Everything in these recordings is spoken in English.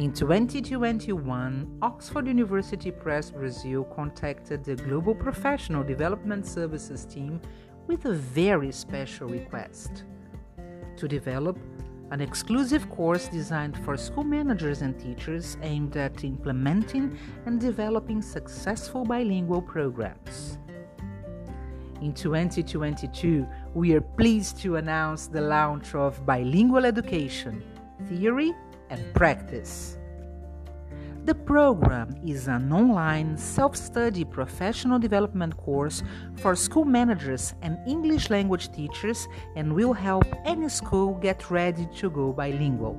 In 2021, Oxford University Press Brazil contacted the Global Professional Development Services team with a very special request to develop an exclusive course designed for school managers and teachers aimed at implementing and developing successful bilingual programs. In 2022, we are pleased to announce the launch of Bilingual Education Theory and Practice. The program is an online self study professional development course for school managers and English language teachers and will help any school get ready to go bilingual.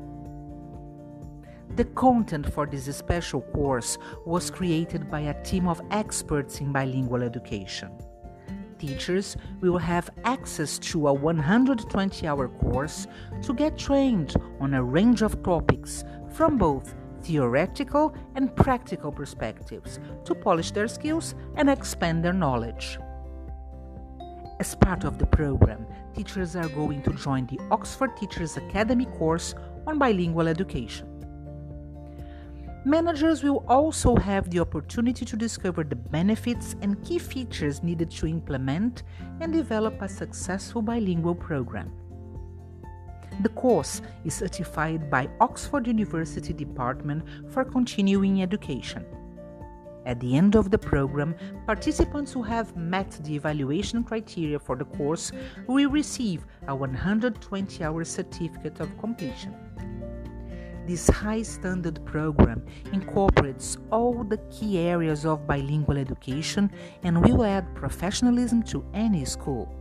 The content for this special course was created by a team of experts in bilingual education teachers will have access to a 120 hour course to get trained on a range of topics from both theoretical and practical perspectives to polish their skills and expand their knowledge. As part of the program, teachers are going to join the Oxford Teachers Academy course on bilingual education. Managers will also have the opportunity to discover the benefits and key features needed to implement and develop a successful bilingual program. The course is certified by Oxford University Department for Continuing Education. At the end of the program, participants who have met the evaluation criteria for the course will receive a 120 hour certificate of completion. This high standard program incorporates all the key areas of bilingual education and will add professionalism to any school.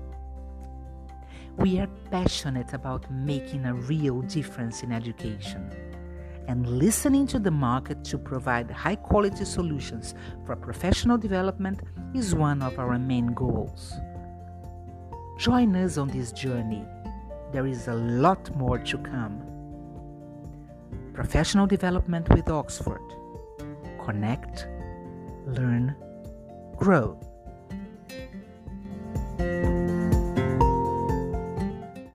We are passionate about making a real difference in education and listening to the market to provide high quality solutions for professional development is one of our main goals. Join us on this journey. There is a lot more to come. Professional Development with Oxford. Connect, learn, grow.